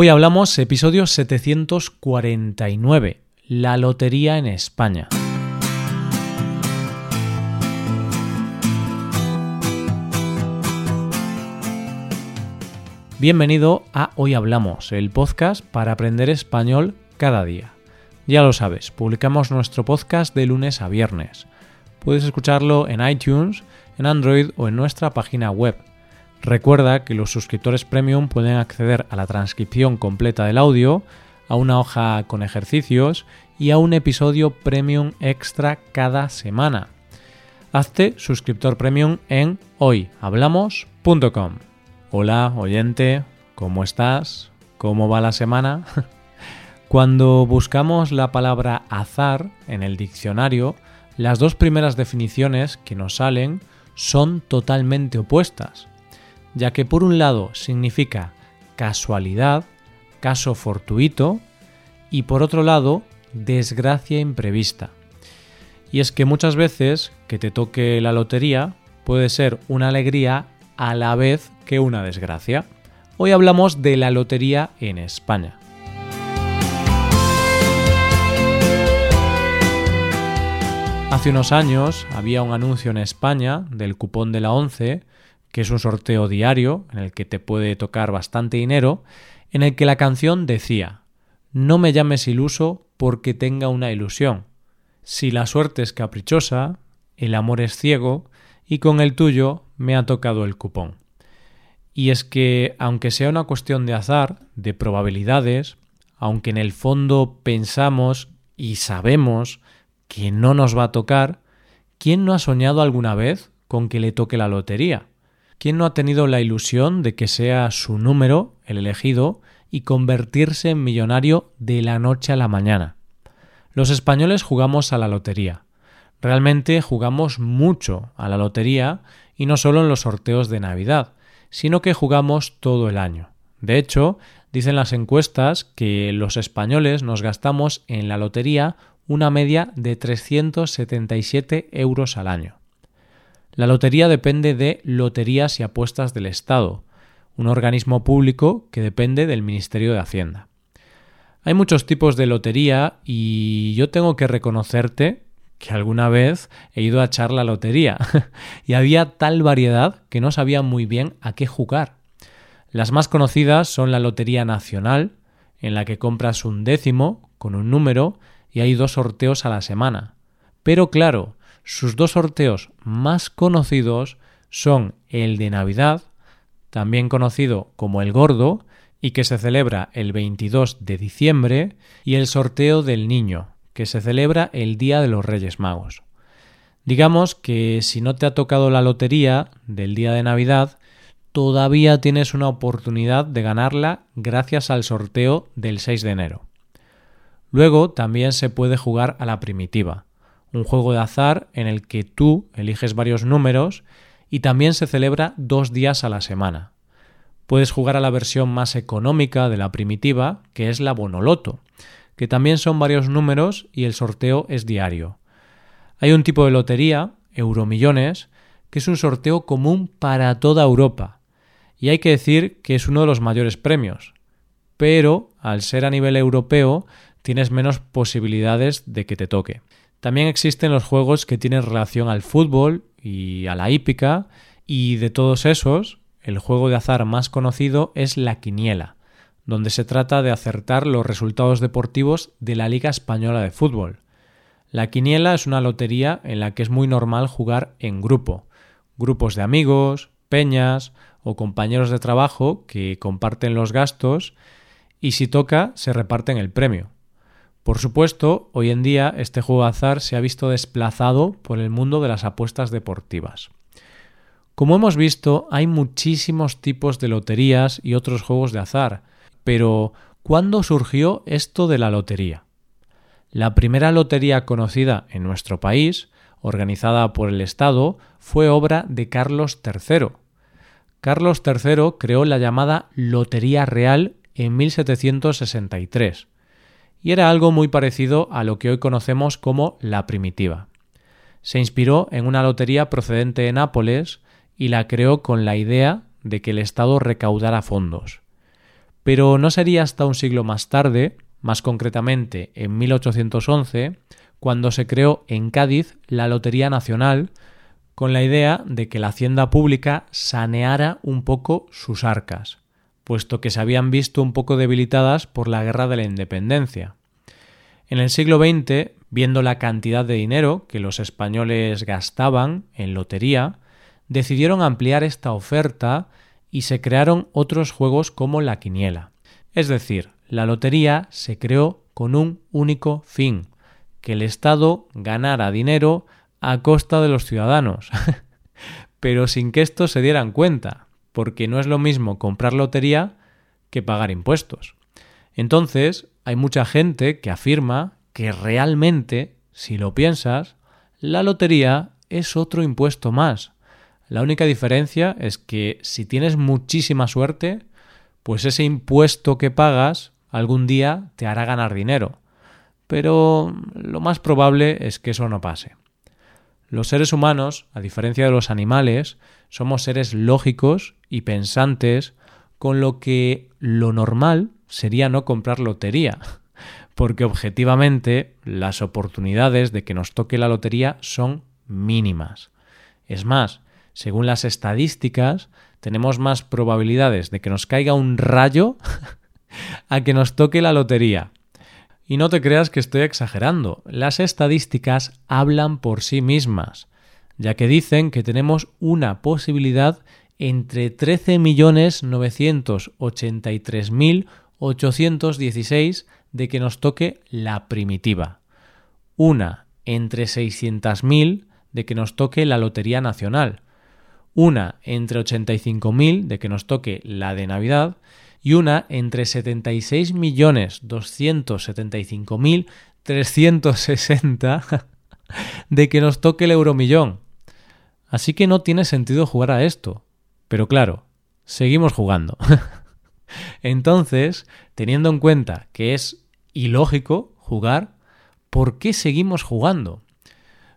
Hoy hablamos episodio 749, la lotería en España. Bienvenido a Hoy Hablamos, el podcast para aprender español cada día. Ya lo sabes, publicamos nuestro podcast de lunes a viernes. Puedes escucharlo en iTunes, en Android o en nuestra página web. Recuerda que los suscriptores premium pueden acceder a la transcripción completa del audio, a una hoja con ejercicios y a un episodio premium extra cada semana. Hazte suscriptor premium en hoyhablamos.com. Hola, oyente, ¿cómo estás? ¿Cómo va la semana? Cuando buscamos la palabra azar en el diccionario, las dos primeras definiciones que nos salen son totalmente opuestas, ya que por un lado significa casualidad, caso fortuito, y por otro lado, desgracia imprevista. Y es que muchas veces que te toque la lotería puede ser una alegría a la vez que una desgracia. Hoy hablamos de la lotería en España. Hace unos años había un anuncio en España del cupón de la 11, que es un sorteo diario en el que te puede tocar bastante dinero, en el que la canción decía, no me llames iluso porque tenga una ilusión. Si la suerte es caprichosa, el amor es ciego, y con el tuyo me ha tocado el cupón. Y es que, aunque sea una cuestión de azar, de probabilidades, aunque en el fondo pensamos y sabemos que no nos va a tocar, ¿quién no ha soñado alguna vez con que le toque la lotería? ¿Quién no ha tenido la ilusión de que sea su número, el elegido, y convertirse en millonario de la noche a la mañana? Los españoles jugamos a la lotería. Realmente jugamos mucho a la lotería y no solo en los sorteos de Navidad, sino que jugamos todo el año. De hecho, dicen las encuestas que los españoles nos gastamos en la lotería una media de 377 euros al año. La lotería depende de Loterías y Apuestas del Estado, un organismo público que depende del Ministerio de Hacienda. Hay muchos tipos de lotería y yo tengo que reconocerte que alguna vez he ido a echar la lotería y había tal variedad que no sabía muy bien a qué jugar. Las más conocidas son la Lotería Nacional, en la que compras un décimo con un número y hay dos sorteos a la semana. Pero claro, sus dos sorteos más conocidos son el de Navidad, también conocido como el Gordo, y que se celebra el 22 de diciembre, y el sorteo del Niño, que se celebra el Día de los Reyes Magos. Digamos que si no te ha tocado la lotería del día de Navidad, todavía tienes una oportunidad de ganarla gracias al sorteo del 6 de enero. Luego también se puede jugar a la primitiva, un juego de azar en el que tú eliges varios números y también se celebra dos días a la semana. Puedes jugar a la versión más económica de la primitiva, que es la Bonoloto, que también son varios números y el sorteo es diario. Hay un tipo de lotería, Euromillones, que es un sorteo común para toda Europa, y hay que decir que es uno de los mayores premios. Pero, al ser a nivel europeo, tienes menos posibilidades de que te toque. También existen los juegos que tienen relación al fútbol y a la hípica, y de todos esos, el juego de azar más conocido es la quiniela, donde se trata de acertar los resultados deportivos de la Liga Española de Fútbol. La quiniela es una lotería en la que es muy normal jugar en grupo, grupos de amigos, peñas o compañeros de trabajo que comparten los gastos y si toca se reparten el premio. Por supuesto, hoy en día este juego de azar se ha visto desplazado por el mundo de las apuestas deportivas. Como hemos visto, hay muchísimos tipos de loterías y otros juegos de azar, pero ¿cuándo surgió esto de la lotería? La primera lotería conocida en nuestro país, organizada por el Estado, fue obra de Carlos III. Carlos III creó la llamada Lotería Real en 1763 y era algo muy parecido a lo que hoy conocemos como la primitiva. Se inspiró en una lotería procedente de Nápoles y la creó con la idea de que el Estado recaudara fondos. Pero no sería hasta un siglo más tarde, más concretamente en 1811, cuando se creó en Cádiz la Lotería Nacional con la idea de que la hacienda pública saneara un poco sus arcas, puesto que se habían visto un poco debilitadas por la Guerra de la Independencia. En el siglo XX, viendo la cantidad de dinero que los españoles gastaban en lotería, decidieron ampliar esta oferta y se crearon otros juegos como la quiniela. Es decir, la lotería se creó con un único fin, que el Estado ganara dinero a costa de los ciudadanos, pero sin que estos se dieran cuenta, porque no es lo mismo comprar lotería que pagar impuestos. Entonces, hay mucha gente que afirma que realmente, si lo piensas, la lotería es otro impuesto más. La única diferencia es que si tienes muchísima suerte, pues ese impuesto que pagas algún día te hará ganar dinero. Pero lo más probable es que eso no pase. Los seres humanos, a diferencia de los animales, somos seres lógicos y pensantes, con lo que lo normal sería no comprar lotería, porque objetivamente las oportunidades de que nos toque la lotería son mínimas. Es más, según las estadísticas, tenemos más probabilidades de que nos caiga un rayo a que nos toque la lotería. Y no te creas que estoy exagerando, las estadísticas hablan por sí mismas, ya que dicen que tenemos una posibilidad entre 13.983.816 de que nos toque la primitiva, una entre 600.000 de que nos toque la Lotería Nacional, una entre 85.000 de que nos toque la de Navidad y una entre 76.275.360 de que nos toque el euromillón. Así que no tiene sentido jugar a esto. Pero claro, seguimos jugando. Entonces, teniendo en cuenta que es ilógico jugar, ¿por qué seguimos jugando?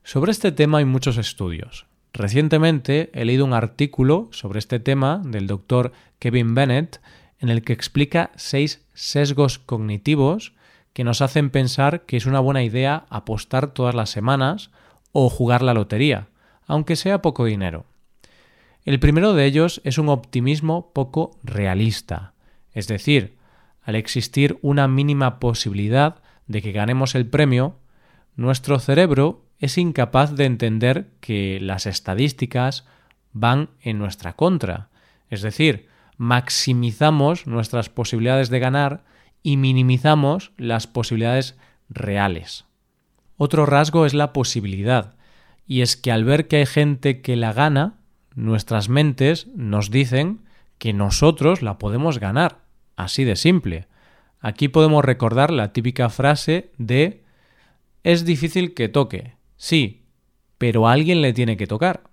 Sobre este tema hay muchos estudios. Recientemente he leído un artículo sobre este tema del doctor Kevin Bennett en el que explica seis sesgos cognitivos que nos hacen pensar que es una buena idea apostar todas las semanas o jugar la lotería, aunque sea poco dinero. El primero de ellos es un optimismo poco realista, es decir, al existir una mínima posibilidad de que ganemos el premio, nuestro cerebro es incapaz de entender que las estadísticas van en nuestra contra, es decir, maximizamos nuestras posibilidades de ganar y minimizamos las posibilidades reales. Otro rasgo es la posibilidad, y es que al ver que hay gente que la gana, nuestras mentes nos dicen que nosotros la podemos ganar, así de simple. Aquí podemos recordar la típica frase de es difícil que toque, sí, pero alguien le tiene que tocar.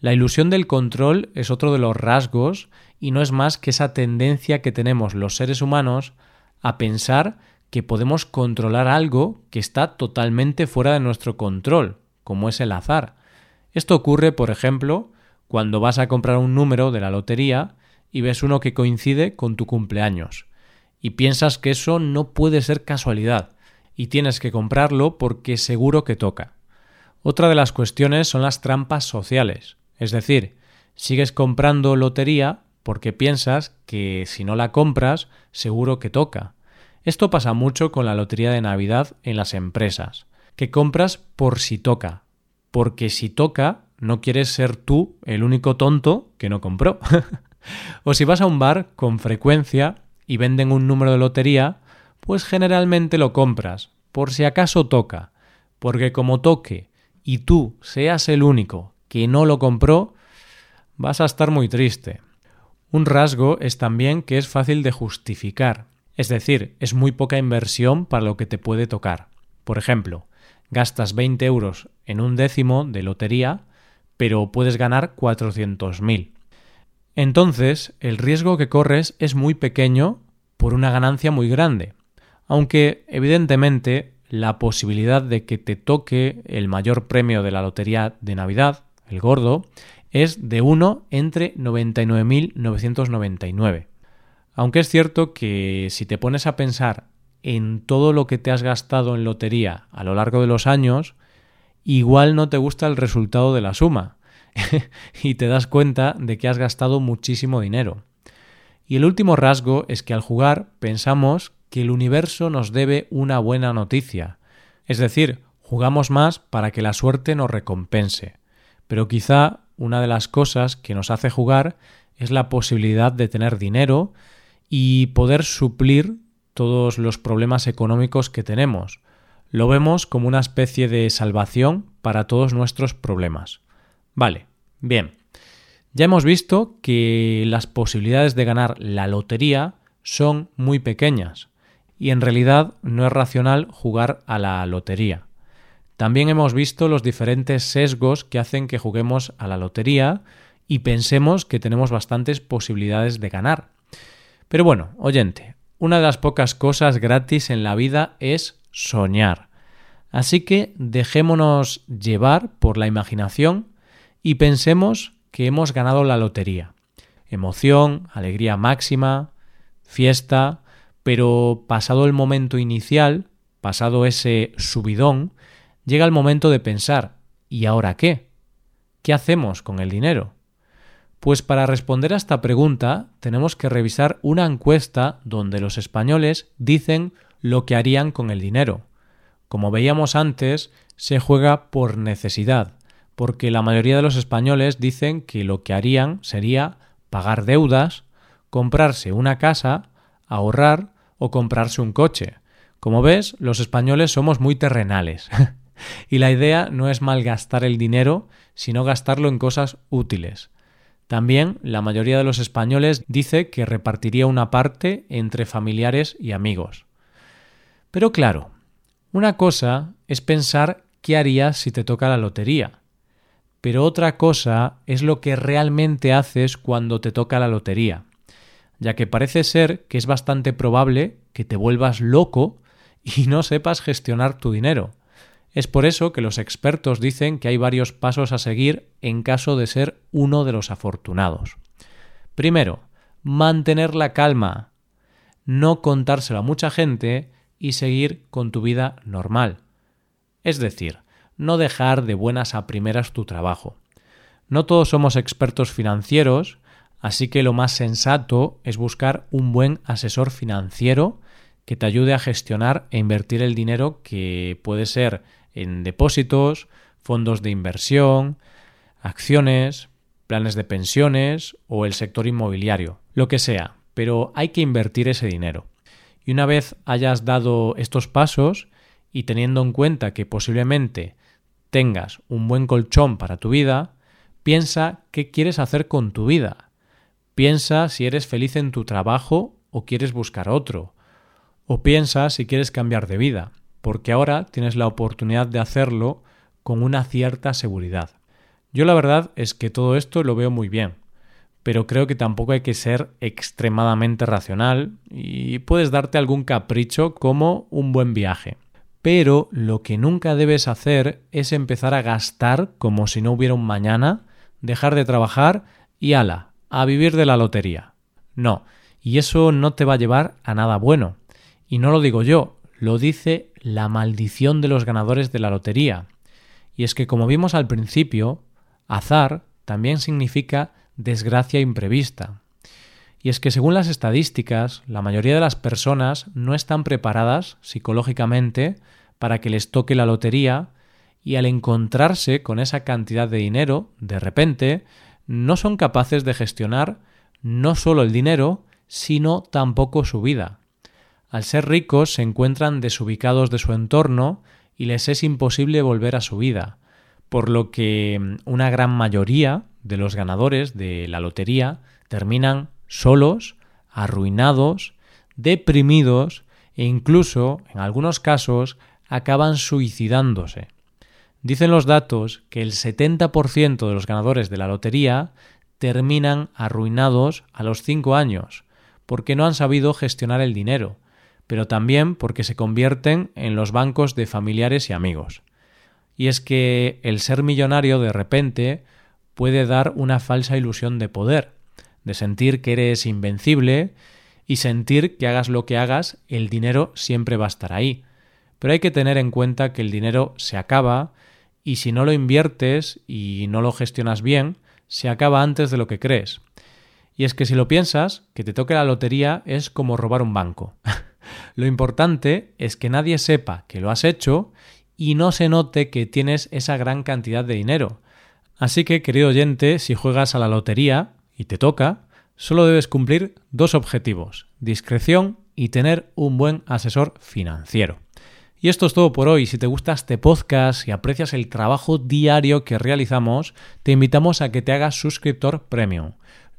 La ilusión del control es otro de los rasgos y no es más que esa tendencia que tenemos los seres humanos a pensar que podemos controlar algo que está totalmente fuera de nuestro control, como es el azar. Esto ocurre, por ejemplo, cuando vas a comprar un número de la lotería y ves uno que coincide con tu cumpleaños, y piensas que eso no puede ser casualidad, y tienes que comprarlo porque seguro que toca. Otra de las cuestiones son las trampas sociales, es decir, sigues comprando lotería porque piensas que si no la compras, seguro que toca. Esto pasa mucho con la lotería de Navidad en las empresas, que compras por si toca, porque si toca, no quieres ser tú el único tonto que no compró. o si vas a un bar con frecuencia y venden un número de lotería, pues generalmente lo compras, por si acaso toca, porque como toque y tú seas el único que no lo compró, vas a estar muy triste. Un rasgo es también que es fácil de justificar, es decir, es muy poca inversión para lo que te puede tocar. Por ejemplo, gastas 20 euros en un décimo de lotería, pero puedes ganar 400.000. Entonces, el riesgo que corres es muy pequeño por una ganancia muy grande, aunque evidentemente la posibilidad de que te toque el mayor premio de la lotería de Navidad, el gordo, es de 1 entre 99.999. Aunque es cierto que si te pones a pensar en todo lo que te has gastado en lotería a lo largo de los años, igual no te gusta el resultado de la suma y te das cuenta de que has gastado muchísimo dinero. Y el último rasgo es que al jugar pensamos que el universo nos debe una buena noticia. Es decir, jugamos más para que la suerte nos recompense. Pero quizá una de las cosas que nos hace jugar es la posibilidad de tener dinero y poder suplir todos los problemas económicos que tenemos. Lo vemos como una especie de salvación para todos nuestros problemas. Vale, bien. Ya hemos visto que las posibilidades de ganar la lotería son muy pequeñas y en realidad no es racional jugar a la lotería. También hemos visto los diferentes sesgos que hacen que juguemos a la lotería y pensemos que tenemos bastantes posibilidades de ganar. Pero bueno, oyente, una de las pocas cosas gratis en la vida es soñar. Así que dejémonos llevar por la imaginación y pensemos que hemos ganado la lotería. Emoción, alegría máxima, fiesta, pero pasado el momento inicial, pasado ese subidón, llega el momento de pensar ¿y ahora qué? ¿Qué hacemos con el dinero? Pues para responder a esta pregunta tenemos que revisar una encuesta donde los españoles dicen lo que harían con el dinero. Como veíamos antes, se juega por necesidad, porque la mayoría de los españoles dicen que lo que harían sería pagar deudas, comprarse una casa, ahorrar o comprarse un coche. Como ves, los españoles somos muy terrenales. y la idea no es malgastar el dinero, sino gastarlo en cosas útiles. También la mayoría de los españoles dice que repartiría una parte entre familiares y amigos. Pero claro, una cosa es pensar qué harías si te toca la lotería, pero otra cosa es lo que realmente haces cuando te toca la lotería, ya que parece ser que es bastante probable que te vuelvas loco y no sepas gestionar tu dinero. Es por eso que los expertos dicen que hay varios pasos a seguir en caso de ser uno de los afortunados. Primero, mantener la calma, no contárselo a mucha gente y seguir con tu vida normal. Es decir, no dejar de buenas a primeras tu trabajo. No todos somos expertos financieros, así que lo más sensato es buscar un buen asesor financiero que te ayude a gestionar e invertir el dinero que puede ser en depósitos, fondos de inversión, acciones, planes de pensiones o el sector inmobiliario, lo que sea, pero hay que invertir ese dinero. Y una vez hayas dado estos pasos y teniendo en cuenta que posiblemente tengas un buen colchón para tu vida, piensa qué quieres hacer con tu vida. Piensa si eres feliz en tu trabajo o quieres buscar otro. O piensa si quieres cambiar de vida porque ahora tienes la oportunidad de hacerlo con una cierta seguridad. Yo la verdad es que todo esto lo veo muy bien, pero creo que tampoco hay que ser extremadamente racional y puedes darte algún capricho como un buen viaje. Pero lo que nunca debes hacer es empezar a gastar como si no hubiera un mañana, dejar de trabajar y ala, a vivir de la lotería. No, y eso no te va a llevar a nada bueno. Y no lo digo yo, lo dice la maldición de los ganadores de la lotería. Y es que, como vimos al principio, azar también significa desgracia imprevista. Y es que, según las estadísticas, la mayoría de las personas no están preparadas psicológicamente para que les toque la lotería y al encontrarse con esa cantidad de dinero, de repente, no son capaces de gestionar no solo el dinero, sino tampoco su vida. Al ser ricos se encuentran desubicados de su entorno y les es imposible volver a su vida, por lo que mm, una gran mayoría de los ganadores de la lotería terminan solos, arruinados, deprimidos e incluso, en algunos casos, acaban suicidándose. Dicen los datos que el 70% de los ganadores de la lotería terminan arruinados a los 5 años, porque no han sabido gestionar el dinero, pero también porque se convierten en los bancos de familiares y amigos. Y es que el ser millonario de repente puede dar una falsa ilusión de poder, de sentir que eres invencible y sentir que hagas lo que hagas, el dinero siempre va a estar ahí. Pero hay que tener en cuenta que el dinero se acaba y si no lo inviertes y no lo gestionas bien, se acaba antes de lo que crees. Y es que si lo piensas, que te toque la lotería es como robar un banco. lo importante es que nadie sepa que lo has hecho y no se note que tienes esa gran cantidad de dinero. Así que, querido oyente, si juegas a la lotería y te toca, solo debes cumplir dos objetivos, discreción y tener un buen asesor financiero. Y esto es todo por hoy. Si te gusta este podcast y aprecias el trabajo diario que realizamos, te invitamos a que te hagas suscriptor premium.